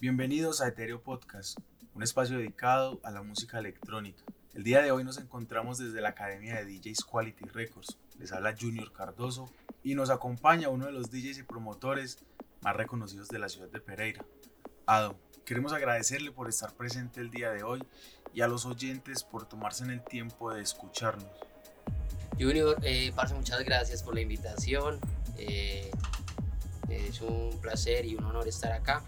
Bienvenidos a Ethereum Podcast, un espacio dedicado a la música electrónica. El día de hoy nos encontramos desde la Academia de DJs Quality Records. Les habla Junior Cardoso y nos acompaña uno de los DJs y promotores más reconocidos de la ciudad de Pereira, Ado. Queremos agradecerle por estar presente el día de hoy y a los oyentes por tomarse el tiempo de escucharnos. Junior, eh, muchas gracias por la invitación. Eh, es un placer y un honor estar acá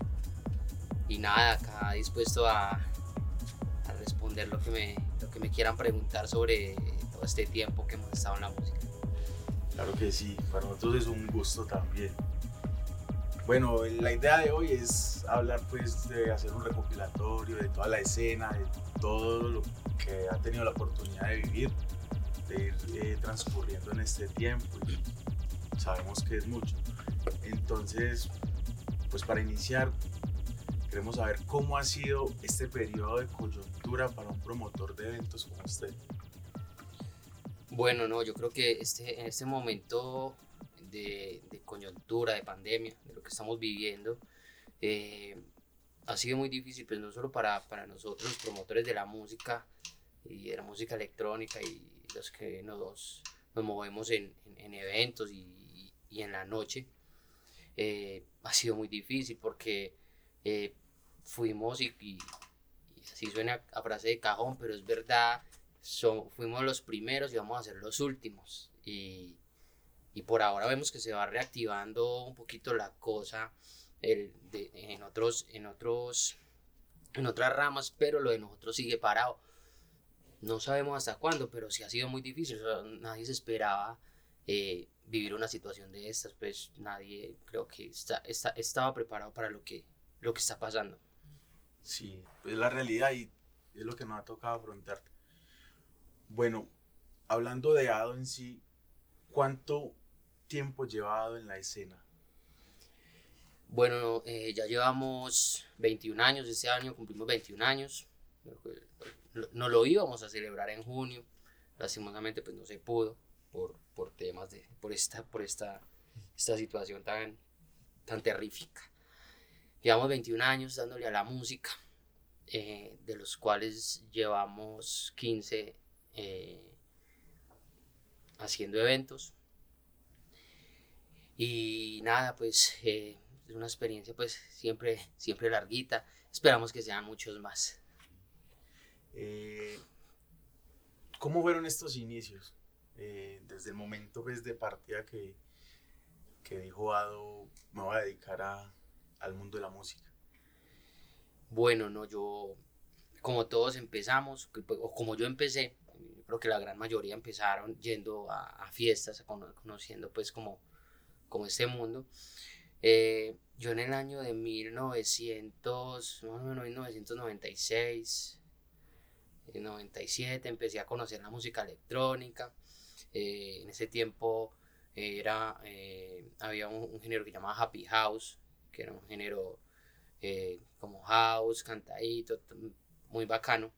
y nada, acá dispuesto a, a, responder lo que, me, lo que me quieran preguntar sobre todo este tiempo que hemos estado en la música. Claro que sí, para nosotros es un gusto también. Bueno, la idea de hoy es hablar pues de hacer un recopilatorio de toda la escena, de todo lo que ha tenido la oportunidad de vivir, de ir eh, transcurriendo en este tiempo y sabemos que es mucho. Entonces, pues para iniciar, Queremos saber cómo ha sido este periodo de coyuntura para un promotor de eventos como usted. Bueno, no, yo creo que este, en este momento de, coyuntura, de pandemia, de lo que estamos viviendo, eh, ha sido muy difícil, pues no solo para, para nosotros, los promotores de la música y de la música electrónica y los que nos, nos movemos en, en, eventos y, y, en la noche, eh, ha sido muy difícil porque eh, fuimos y, y, así suena a frase de cajón, pero es verdad, son, fuimos los primeros y vamos a ser los últimos. Y, y por ahora vemos que se va reactivando un poquito la cosa el, de, en, otros, en, otros, en otras ramas, pero lo de nosotros sigue parado. No sabemos hasta cuándo, pero sí ha sido muy difícil. nadie se esperaba eh, vivir una situación de estas, pues nadie creo que está, está, estaba preparado para lo que, lo que está pasando. Sí, es la realidad y es lo que nos ha tocado afrontar. Bueno, hablando de Ado en sí, ¿cuánto tiempo llevado en la escena? Bueno, eh, ya llevamos 21 años, este año cumplimos 21 años. No lo íbamos a celebrar en junio, lastimosamente pues no se pudo por, por temas de, por esta, por esta, esta situación tan, tan terrífica. Llevamos 21 años dándole a la música, eh, de los cuales llevamos 15 eh, haciendo eventos. Y nada, pues eh, es una experiencia pues siempre, siempre larguita. Esperamos que sean muchos más. ¿Cómo fueron estos inicios? desde el momento pues, de partida que, que dijo Ado, me voy a dedicar a, al mundo de la música? Bueno, no, yo, como todos empezamos, pues, o como yo empecé, creo que la gran mayoría empezaron yendo a, fiestas, conociendo pues como, como este mundo. Eh, yo en el año de 1900, 1996, 97 empecé a conocer la música electrónica. Eh, en ese tiempo era, eh, había un, un, género que llamaba Happy House, que era un género eh, como house, cantadito, muy bacano.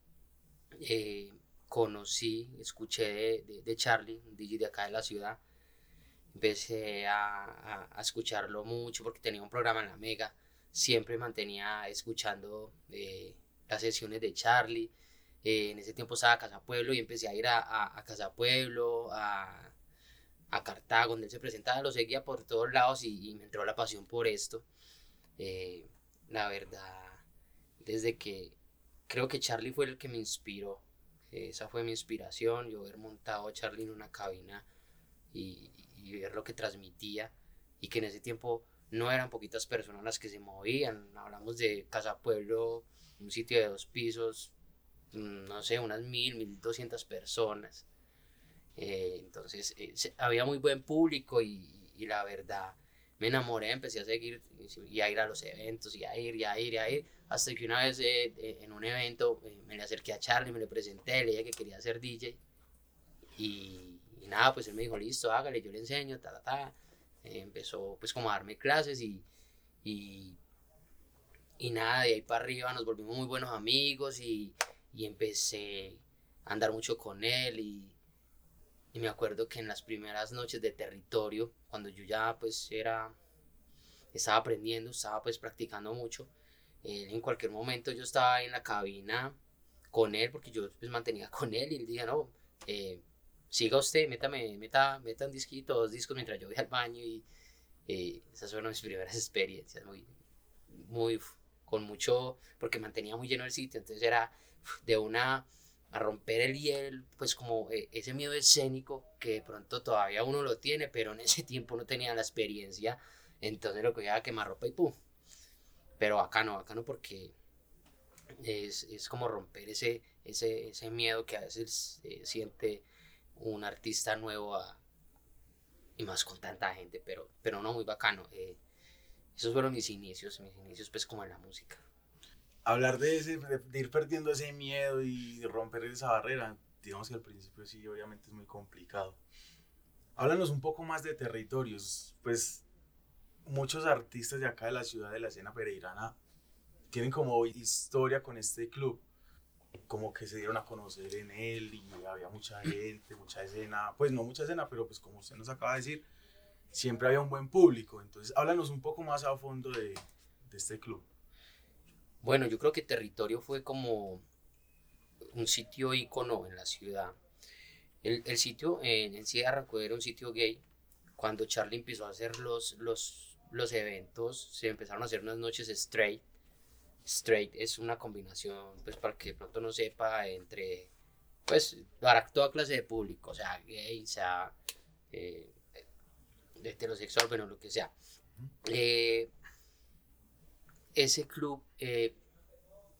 Eh, conocí, escuché de, de, Charlie, un DJ de acá de la ciudad. Empecé a, a, escucharlo mucho porque tenía un programa en la Mega. Siempre mantenía escuchando eh, las sesiones de Charlie. en ese tiempo estaba a Casa Pueblo y empecé a ir a, a Casa Pueblo, a, a Cartago, donde él se presentaba, lo seguía por todos lados y, y me entró la pasión por esto. Eh, la verdad, desde que creo que Charlie fue el que me inspiró. esa fue mi inspiración, yo haber montado a Charlie en una cabina y, ver lo que transmitía y que en ese tiempo no eran poquitas personas las que se movían. Hablamos de Casa Pueblo, un sitio de dos pisos, mm, no sé, unas mil, mil doscientas personas. Eh, entonces eh, había muy buen público y, y, la verdad me enamoré, empecé a seguir y a ir a los eventos y a ir y a ir y a ir, hasta que una vez eh, eh, en un evento eh, me le acerqué a Charlie, me le presenté, le dije que quería ser DJ y, nada, pues él me dijo, listo, hágale, yo le enseño, ta, ta, ta. empezó pues como a darme clases y, y, y, nada, de ahí para arriba nos volvimos muy buenos amigos y, y empecé a andar mucho con él y me acuerdo que en las primeras noches de territorio, cuando yo ya pues era, estaba aprendiendo, estaba pues practicando mucho, en cualquier momento yo estaba en la cabina con él, porque yo pues mantenía con él y él decía, no, eh, siga usted, métame, meta, meta un disquito, dos discos mientras yo voy al baño y esas fueron mis primeras experiencias, muy, muy, con mucho, porque mantenía muy lleno el sitio, entonces era de una a romper el hielo, pues como eh, ese miedo escénico que de pronto todavía uno lo tiene, pero en ese tiempo no tenía la experiencia, entonces lo que iba a quemar ropa y pum. Pero acá no, acá no porque es, es como romper ese, ese, ese, miedo que a veces eh, siente un artista nuevo y más con tanta gente, pero, pero no, muy bacano. Eh, esos fueron mis inicios, mis inicios pues como en la música. Hablar de, ese, de, ir perdiendo ese miedo y romper esa barrera, digamos que al principio sí, obviamente es muy complicado. Háblanos un poco más de territorios, pues muchos artistas de acá de la ciudad de la escena pereirana tienen como historia con este club, como que se dieron a conocer en él y había mucha gente, mucha escena, pues no mucha escena, pero pues como usted nos acaba de decir, siempre había un buen público. Entonces, háblanos un poco más a fondo de, de este club. Bueno, yo creo que Territorio fue como un sitio ícono en la ciudad. El, el sitio en, en sí era un sitio gay. Cuando Charlie empezó a hacer los, los, los eventos, se empezaron a hacer unas noches straight straight es una combinación, pues para que de pronto no sepa, entre, pues, para toda clase de público, o sea, gay, sea eh, heterosexual, bueno, lo que sea. Eh, ese club, eh,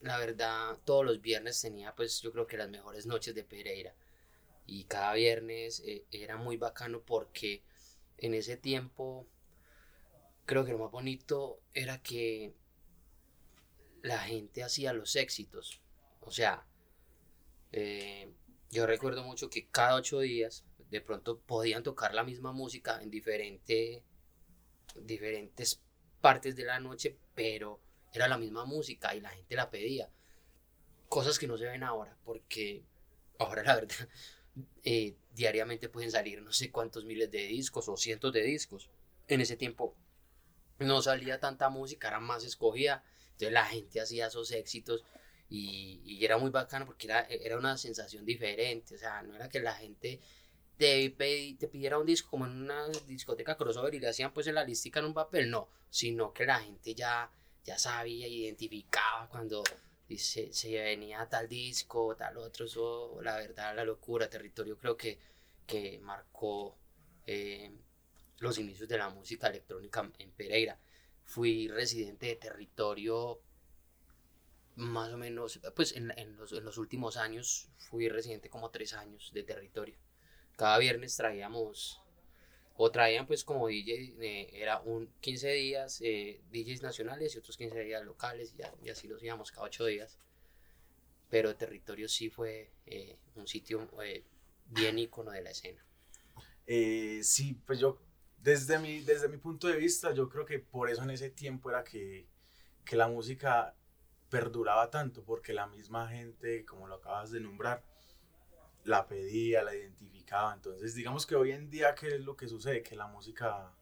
la verdad, todos los viernes tenía, pues, yo creo que las mejores noches de Pereira. Y cada viernes era muy bacano porque en ese tiempo, creo que lo más bonito era que la gente hacía los éxitos. O sea, eh, yo recuerdo mucho que cada ocho días de pronto podían tocar la misma música en diferente, diferentes partes de la noche, pero era la misma música y la gente la pedía. Cosas que no se ven ahora, porque ahora la verdad, eh, diariamente pueden salir no sé cuántos miles de discos o cientos de discos. En ese tiempo no salía tanta música, era más escogida entonces la gente hacía esos éxitos y, y era muy bacano porque era, era una sensación diferente. O sea, no era que la gente te, te pidiera un disco como en una discoteca crossover y le hacían pues en la listica en un papel, no, sino que la gente ya, ya sabía, identificaba cuando se, se venía tal disco, tal otro, eso, la verdad, la locura, territorio creo que, que marcó eh, los inicios de la música electrónica en Pereira fui residente de territorio más o menos, pues en, en, los, en, los, últimos años fui residente como tres años de territorio. Cada viernes traíamos, o traían pues como DJ, eh, era un 15 días eh, DJs nacionales y otros 15 días locales y, así los íbamos cada ocho días. Pero territorio sí fue eh, un sitio eh, bien ícono de la escena. sí, pues yo desde mi, desde mi punto de vista, yo creo que por eso en ese tiempo era que, que la música perduraba tanto, porque la misma gente, como lo acabas de nombrar, la pedía, la identificaba. Entonces, digamos que hoy en día, ¿qué es lo que sucede? Que la música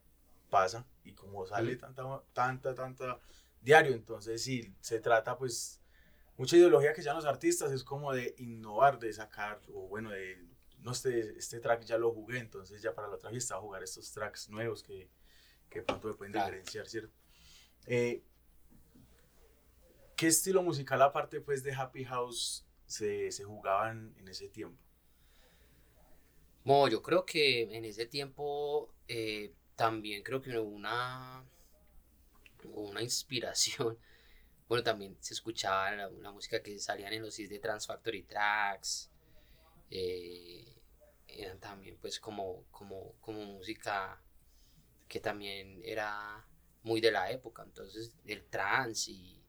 pasa y como sale tanta, tanta, tanta diario, entonces sí, se trata pues, mucha ideología que ya los artistas es como de innovar, de sacar, o bueno, de no, este, este track ya lo jugué, entonces ya para la otra fiesta a jugar estos tracks nuevos que, que pronto me pueden diferenciar, ¿cierto? Eh, ¿Qué estilo musical aparte pues de Happy House se, se jugaban en ese tiempo? Yo creo que en ese tiempo eh, también creo que hubo una, una inspiración. Bueno, también se escuchaba la, música que salían en los CDs de Transfactory Tracks. Eh, eran también pues como, como, como música que también era muy de la época, entonces el trance y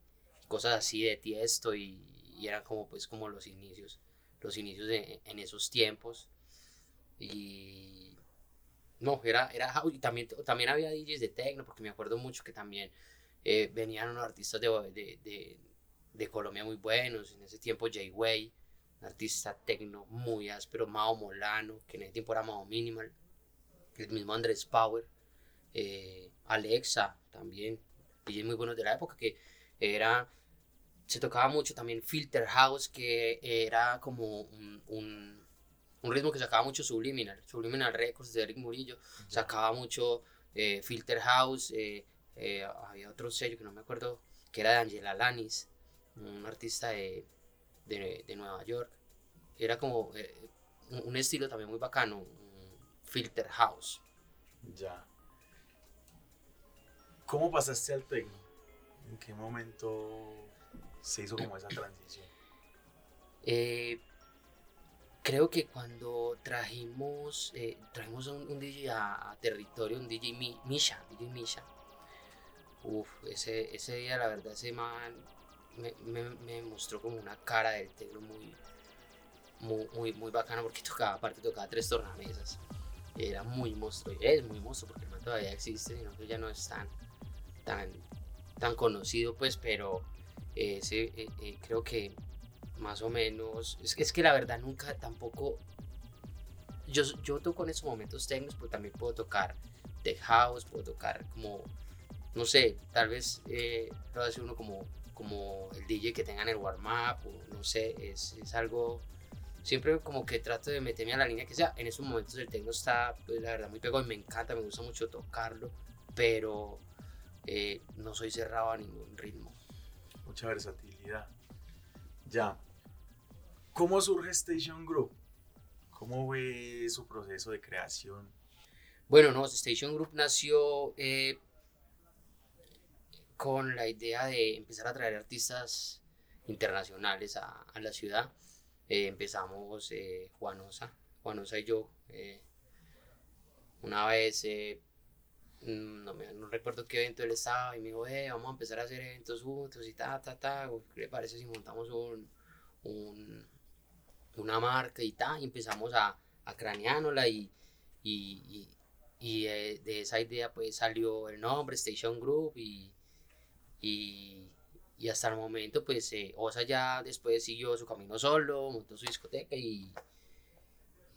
cosas así de tiesto y, y eran como pues como los inicios, los inicios en esos tiempos y no, era, era también, también había DJs de techno porque me acuerdo mucho que también eh, venían unos artistas de, de, de, Colombia muy buenos, en ese tiempo Jay Way artista tecno muy áspero, Mao Molano, que en ese tiempo era Mao Minimal, el mismo Andrés Power, eh, Alexa también, DJs muy buenos de la época, que era se tocaba mucho también Filter House, que era como un, un, un ritmo que sacaba mucho Subliminal. Subliminal Records de Eric Murillo sacaba mucho eh, Filter House. Eh, eh, había otro sello que no me acuerdo, que era de Angela Lanis, un artista de, de, de Nueva York. Era como un, un estilo también muy bacano, un Filter House. Ya. ¿Cómo pasaste al techno? ¿En qué momento se hizo como esa transición? Eh, creo que cuando trajimos, eh, trajimos un, DJ a, territorio, un DJ Mi- Misha, DJ Misha. Uf, ese, ese día la verdad ese man me, me, mostró como una cara del techno muy, muy, muy, bacana porque tocaba, aparte tocaba tres tornamesas. Era muy monstruo, es muy monstruo porque el man todavía existe, sino que ya no es tan, tan, tan conocido pues, pero ese eh, eh, creo que más o menos. Es, es que la verdad nunca tampoco. Yo, yo toco en esos momentos técnicos, pero también puedo tocar tech house, puedo tocar como. No sé, tal vez eh, puedo hacer uno como, como el DJ que tengan el warm-up, o no sé, es, es algo. Siempre como que trato de meterme a la línea que sea. En esos momentos el techno está, pues la verdad, muy pegado y me encanta, me gusta mucho tocarlo, pero eh, no soy cerrado a ningún ritmo. Mucha versatilidad. Ya. ¿Cómo surge Station Group? ¿Cómo fue su proceso de creación? Bueno, no, Station Group nació eh, con la idea de empezar a traer artistas internacionales a, la ciudad. Eh, empezamos eh, Juanosa, Juanosa y yo. una vez, mm, no, me, no recuerdo qué evento él estaba y me dijo, vamos a empezar a hacer eventos juntos y ta, ta, ta. ¿Qué le parece si montamos un, un- una marca y ta? Y empezamos a, a y, y, y, y de, de esa idea pues salió el nombre Station Group y, y, y hasta el momento pues eh, Osa ya después siguió su camino solo, montó su discoteca y,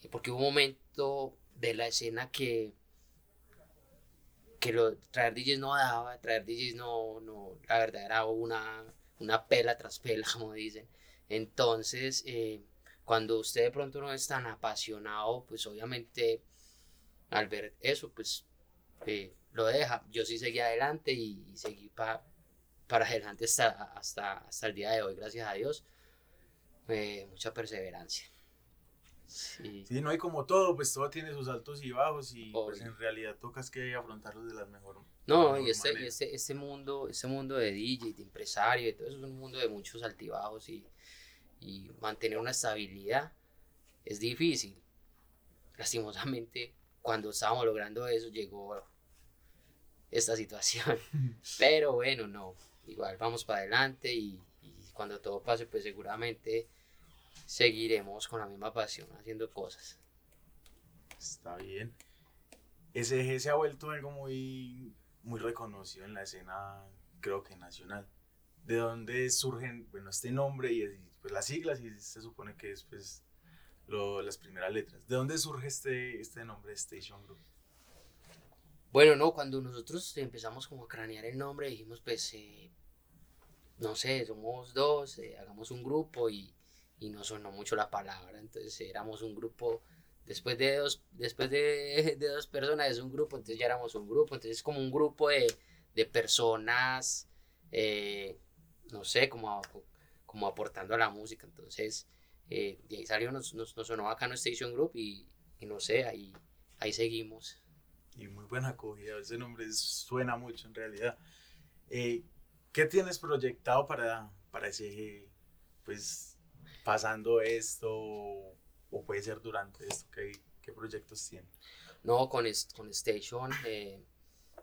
y porque hubo un momento de la escena que que lo, traer DJs no daba, traer DJs no, no, la verdad era una, una pela tras pela, como dicen. Entonces, eh, cuando usted de pronto no es tan apasionado, pues obviamente al ver eso, pues eh, lo deja. Yo sí seguí adelante y, y seguí pa- para adelante hasta, hasta, hasta el día de hoy, gracias a Dios. Eh, mucha perseverancia. Sí. Sí, no hay como todo, pues todo tiene sus altos y bajos y pues en realidad tocas que afrontarlos de las mejor No, y este, y este, este mundo, este mundo de DJ, de empresario, de todo eso es un mundo de muchos altibajos y, y mantener una estabilidad es difícil. Lastimosamente, cuando estábamos logrando eso, llegó esta situación. Pero bueno, no, igual vamos para adelante y, y cuando todo pase, pues seguramente seguiremos con la misma pasión haciendo cosas. Está bien. SG se ha vuelto algo muy, muy reconocido en la escena, creo que nacional. ¿De dónde surgen, bueno, este nombre y y, pues, las siglas y se supone que es pues lo- las primeras letras? ¿De dónde surge este, este nombre Station Group? Bueno, no, cuando nosotros empezamos como a cranear el nombre, dijimos, pues, eh, no sé, somos dos, eh, hagamos un grupo y, y no sonó mucho la palabra, entonces éramos un grupo, después de dos, después de, de dos personas es un grupo, entonces ya éramos un grupo, entonces es como un grupo de, de personas, eh, no sé, como, como aportando a la música, entonces eh, de ahí salió, nos, nos, nos sonó bacano Station Group y, y no sé, ahí, ahí seguimos. Y muy buena acogida, ese nombre suena mucho en realidad. Eh, ¿Qué tienes proyectado para, para SG? Pues pasando esto o puede ser durante esto, ¿qué, qué proyectos tienes? No, con, con Station, eh,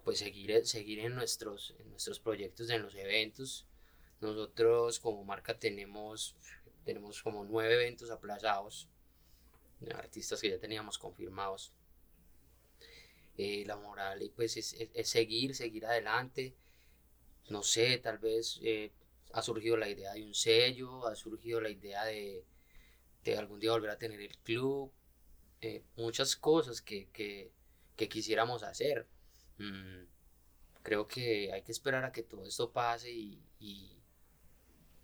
pues seguir, seguir en, nuestros, en nuestros proyectos, en los eventos. Nosotros como marca tenemos, tenemos como nueve eventos aplazados, de artistas que ya teníamos confirmados. Eh, la moral y pues es, es- seguir, seguir adelante. No sé, tal vez eh, ha surgido la idea de un sello, ha surgido la idea de, de algún día volver a tener el club, eh, muchas cosas que, que, que quisiéramos hacer. Mm, creo que hay que esperar a que todo esto pase y,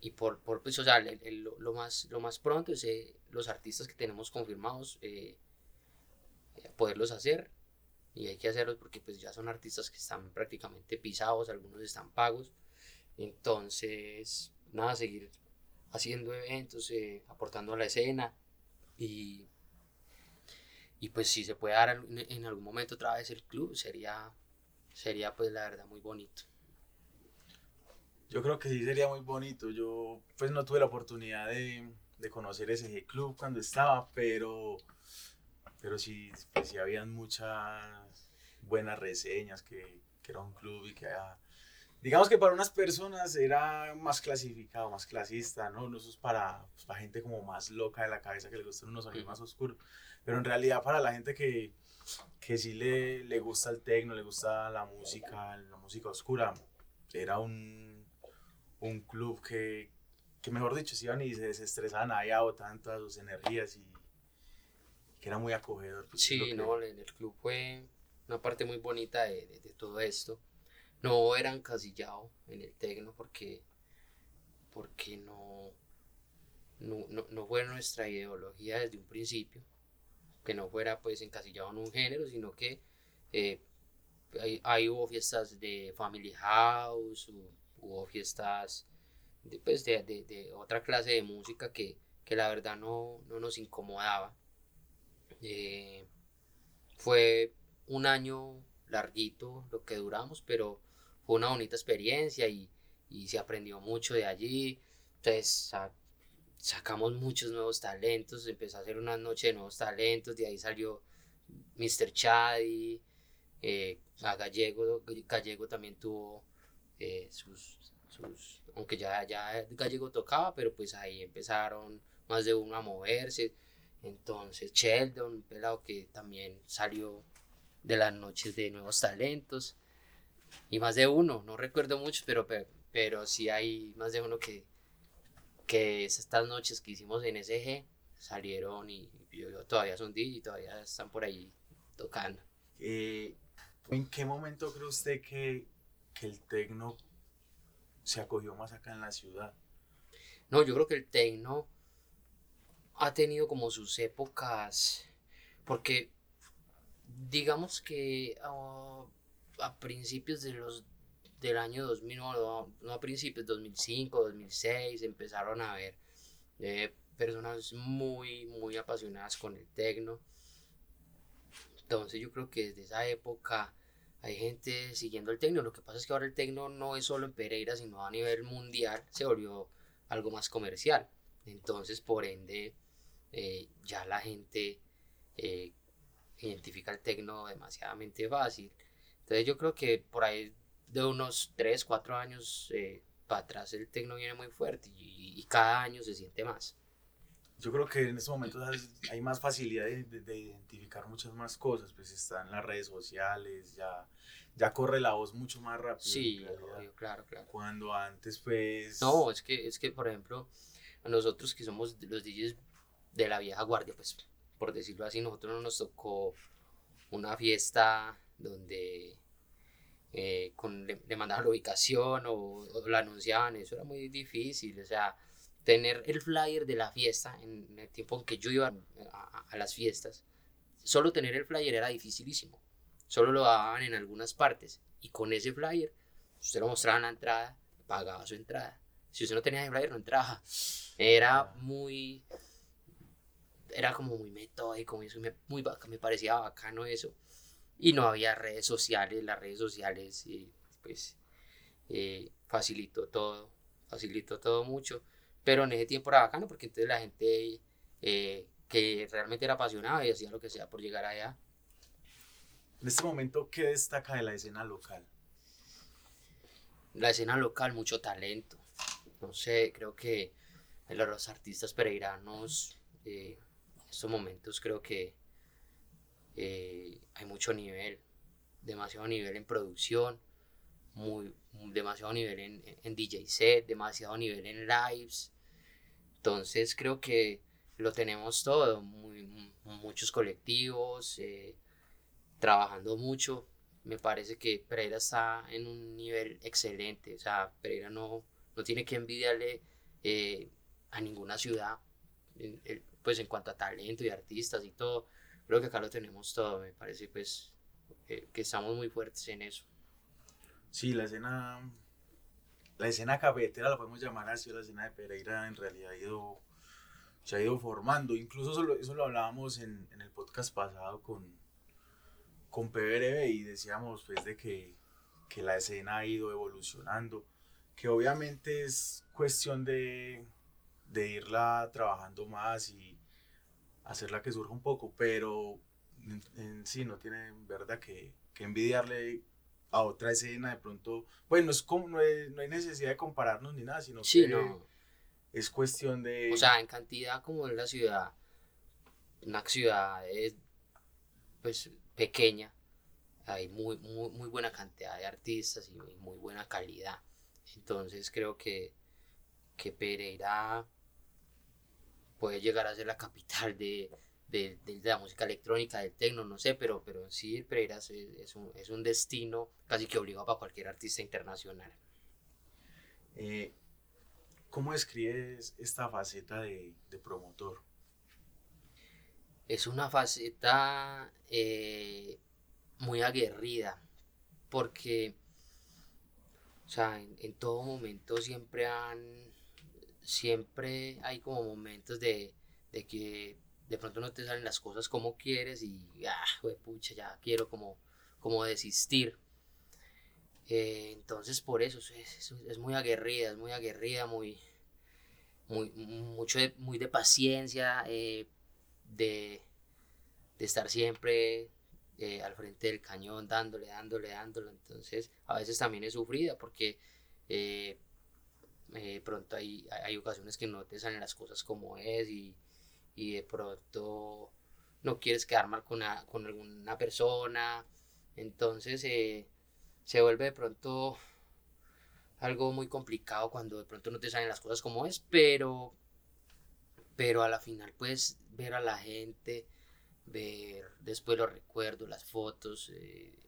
y por, por pues, o sea, lo, más, lo más pronto es eh, los artistas que tenemos confirmados, eh, poderlos hacer. Y hay que hacerlos porque pues ya son artistas que están prácticamente pisados, algunos están pagos. Entonces, nada, seguir haciendo eventos, eh, aportando a la escena y, y pues si se puede dar en algún momento otra vez el club, sería, sería pues la verdad muy bonito. Yo creo que sí sería muy bonito. Yo pues no tuve la oportunidad de, de conocer ese club cuando estaba, pero, pero sí, pues, sí habían muchas buenas reseñas que, que era un club y que digamos que para unas personas era más clasificado, más clasista, ¿no? No eso es para, pues, para gente como más loca de la cabeza que le gustan unos sonidos más oscuros, pero en realidad para la gente que, que sí le, le gusta el tecno, le gusta la música, la música oscura, era un un club que, que mejor dicho, se iban y se desestresaban allá, botaban todas sus energías y que era muy acogedor. Pues, sí, no, el club fue una parte muy bonita de, de, todo esto. No era encasillado en el tecno porque, porque no, no, no, fue nuestra ideología desde un principio, que no fuera pues encasillado en un género, sino que eh, ahí, hubo fiestas de Family House, hubo fiestas de, pues, de, de, otra clase de música que, que la verdad no, no nos incomodaba. Eh, fue un año larguito lo que duramos, pero fue una bonita experiencia y, y se aprendió mucho de allí. Entonces sacamos muchos nuevos talentos, empezó a hacer una noche de nuevos talentos, de ahí salió Mr. Chaddy, eh, a Gallego, Gallego también tuvo eh, sus, sus, aunque ya, ya Gallego tocaba, pero pues ahí empezaron más de uno a moverse. Entonces Sheldon, un pelado que también salió de las noches de nuevos talentos. Y más de uno, no recuerdo mucho, pero, pero, pero sí hay más de uno que, que estas noches que hicimos en SG salieron y, todavía son DJ y todavía están por ahí tocando. Eh, ¿En qué momento cree usted que que el tecno se acogió más acá en la ciudad? No, yo creo que el tecno ha tenido como sus épocas, porque digamos que ah, a principios de los del año 2000, no, no a principios, 2005, 2006, empezaron a haber eh, personas muy, muy apasionadas con el tecno. Entonces yo creo que desde esa época hay gente siguiendo el tecno. Lo que pasa es que ahora el tecno no es solo en Pereira, sino a nivel mundial se volvió algo más comercial. Entonces, por ende, eh, ya la gente eh, identifica el tecno demasiadamente fácil. Entonces, yo creo que por ahí de unos 3, 4 años eh, para atrás el tecno viene muy fuerte y, cada año se siente más. Yo creo que en estos momentos hay más facilidad de, identificar muchas más cosas, pues están las redes sociales, ya, ya corre la voz mucho más rápido. Sí, claro, claro. Cuando antes, pues... No, es que, es que, por ejemplo, a nosotros que somos los DJs de la vieja guardia, pues, por decirlo así, nosotros no nos tocó una fiesta donde eh, con, le, mandaban la ubicación o, o la anunciaban, eso era muy difícil, o sea tener el flyer de la fiesta en el tiempo en que yo iba a, las fiestas, solo tener el flyer era dificilísimo. Solo lo daban en algunas partes. Y con ese flyer, usted lo mostraba en la entrada, pagaba su entrada. Si usted no tenía ese flyer, no entraba. Era muy. Era como muy metódico, eso me, muy, me parecía bacano eso. Y no había redes sociales, las redes sociales, eh, pues, eh, facilitó todo, facilitó todo mucho. Pero en ese tiempo era bacano porque entonces la gente eh, que realmente era apasionada y hacía lo que sea por llegar allá. En este momento, ¿qué destaca de la escena local? La escena local, mucho talento. No sé, creo que los artistas pereiranos eh, en estos momentos creo que eh, hay mucho nivel, demasiado nivel en producción, muy, demasiado nivel en, en, DJ set, demasiado nivel en lives. Entonces creo que lo tenemos todo, muchos colectivos, eh, trabajando mucho. Me parece que Pereira está en un nivel excelente. O sea, Pereira no, no tiene que envidiarle eh, a ninguna ciudad, pues en cuanto a talento y artistas y todo, creo que acá lo tenemos todo, me parece pues que estamos muy fuertes en eso. Sí, la escena, la escena cafetera la podemos llamar así, la escena de Pereira en realidad ha ido, se ha ido formando, incluso eso lo, eso lo hablábamos en, en, el podcast pasado con, con PBRB y decíamos pues de que, que la escena ha ido evolucionando, que obviamente es cuestión de, de irla trabajando más y hacerla que surja un poco, pero en, sí no tiene verdad que, que, envidiarle a otra escena de pronto, bueno, es como, no, hay, necesidad de compararnos ni nada, sino que es cuestión de... O sea, en cantidad como en la ciudad, una ciudad es, pues pequeña, hay muy, muy, muy buena cantidad de artistas y muy buena calidad. Entonces creo que, que Pereira puede llegar a ser la capital de, de, la música electrónica, del techno, no sé, pero, pero sí Pereira es, es, un, es un, destino casi que obligado para cualquier artista internacional. Eh, ¿Cómo describes esta faceta de, de, promotor? Es una faceta eh, muy aguerrida, porque, o sea, en, en todo momento siempre han, siempre hay como momentos de, de que de pronto no te salen las cosas como quieres y, ah, pucha, ya quiero como, como desistir. Eh, entonces por eso es, es, muy aguerrida, es muy aguerrida, muy, muy, mucho de, muy de paciencia, eh, de, de, estar siempre eh, al frente del cañón, dándole, dándole, dándole. Entonces a veces también es sufrida porque pronto hay, hay ocasiones que no te salen las cosas como es y y de pronto no quieres quedar mal con, con alguna persona, entonces eh, se vuelve de pronto algo muy complicado cuando de pronto no te salen las cosas como es, pero, pero a la final puedes ver a la gente, ver después los recuerdos, las fotos, eh,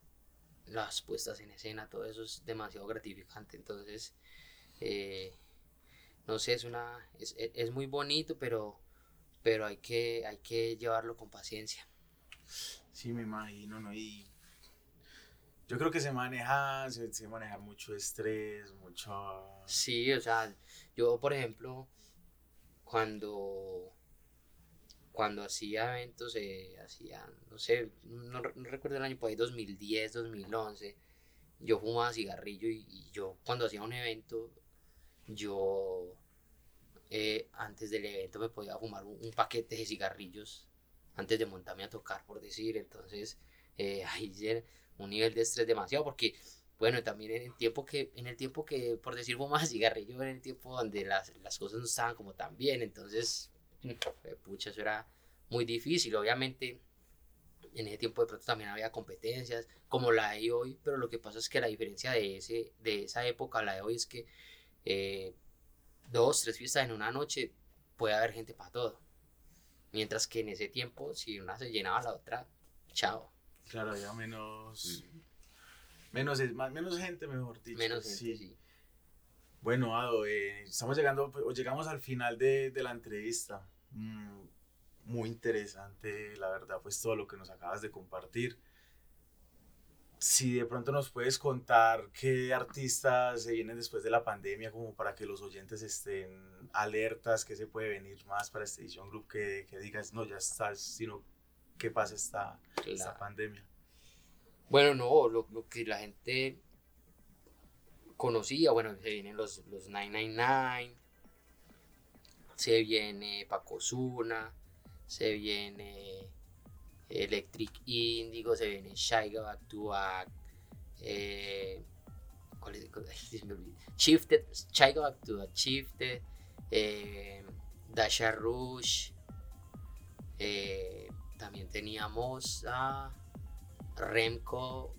las puestas en escena, todo eso es demasiado gratificante, entonces, eh, no sé, es, una, es, es muy bonito, pero pero hay que, hay que llevarlo con paciencia. Sí, me imagino, ¿no? Y yo creo que se maneja, se, se maneja mucho estrés, mucho... Sí, o sea, yo, por ejemplo, cuando, cuando hacía eventos, eh, hacía, no sé, no, recuerdo el año, por ahí 2010, 2011, yo fumaba cigarrillo y yo cuando hacía un evento, yo eh, antes del evento me podía fumar un, paquete de cigarrillos antes de montarme a tocar, por decir. Entonces, eh, ahí un nivel de estrés demasiado porque bueno, también en el tiempo que, en el tiempo que, por decir, fumaba cigarrillo, en el tiempo donde las, las, cosas no estaban como tan bien, entonces, pucha, eso era muy difícil, obviamente, en ese tiempo de pronto también había competencias, como la de hoy, pero lo que pasa es que la diferencia de, ese, de esa época a la de hoy es que eh, dos, tres fiestas en una noche, puede haber gente para todo. Mientras que en ese tiempo, si una se llenaba la otra, chao. Claro, ya menos. Menos, menos gente, mejor dicho. Menos gente, sí. Bueno, Ado, eh, estamos llegando, o llegamos al final de, de la entrevista. Mm, muy interesante, la verdad, pues todo lo que nos acabas de compartir si de pronto nos puedes contar qué artistas se vienen después de la pandemia, como para que los oyentes estén alertas, qué se puede venir más para este Edition Group, que, que digas, no, ya estás, sino qué pasa esta, esta pandemia. Bueno, no, lo, lo, que la gente conocía, bueno, se vienen los, los 999, se viene Paco Zuna, se viene Electric Indigo, se viene Shaiga Back to Back, eh, ¿cuál es? Shifted, Shaiga Back to Back, Shifted, eh, Dasha Rush, eh, también teníamos a Remco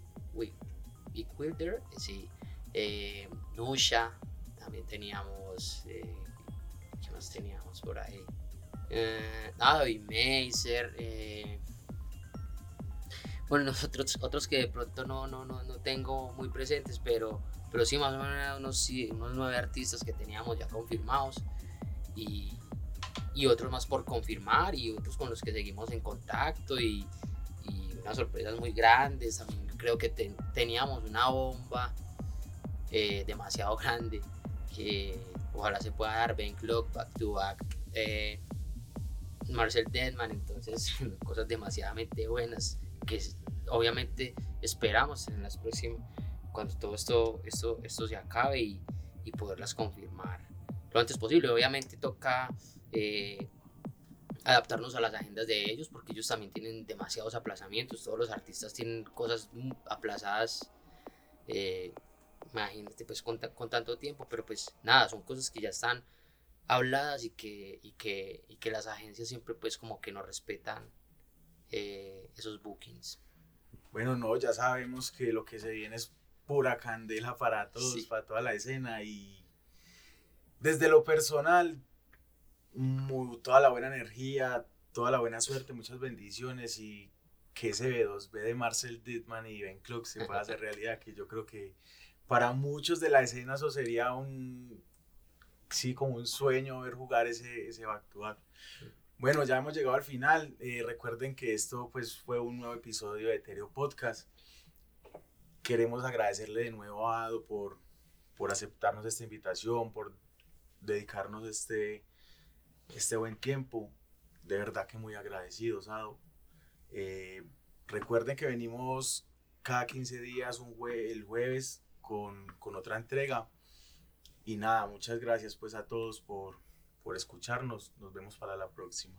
Equilder, sí, eh, Nusha, también teníamos, ¿qué más teníamos por ahí? David eh, bueno, nosotros otros que de pronto no, no, no, no tengo muy presentes, pero, pero sí más o menos unos, unos nueve artistas que teníamos ya confirmados y, y otros más por confirmar y otros con los que seguimos en contacto y, y unas sorpresas muy grandes. También creo que teníamos una bomba eh, demasiado grande que ojalá se pueda dar Ben Clock, Back to Back, eh, Marcel Deadman, entonces cosas demasiadamente buenas que obviamente esperamos en las próximas, cuando todo esto, esto, esto se acabe y, y poderlas confirmar lo antes posible. Obviamente toca eh, adaptarnos a las agendas de ellos porque ellos también tienen demasiados aplazamientos, todos los artistas tienen cosas aplazadas. Eh, imagínate pues con, con, tanto tiempo, pero pues nada, son cosas que ya están habladas y que, y que, y que las agencias siempre pues como que no respetan eh, esos bookings. Bueno, no, ya sabemos que lo que se viene es pura candela para todos, para toda la escena y desde lo personal, toda la buena energía, toda la buena suerte, muchas bendiciones y que ese B2B de Marcel Dittman y Ben Cluck se pueda hacer realidad, que yo creo que para muchos de la escena eso sería un, sí, como un sueño ver jugar ese, ese back to back. Bueno, ya hemos llegado al final. Eh, recuerden que esto pues fue un nuevo episodio de Etereo Podcast. Queremos agradecerle de nuevo a Ado por, por aceptarnos esta invitación, por dedicarnos este, este buen tiempo. De verdad que muy agradecidos, Ado. Eh, recuerden que venimos cada 15 días un el jueves con, con, otra entrega. Y nada, muchas gracias pues a todos por, por escucharnos. Nos vemos para la próxima.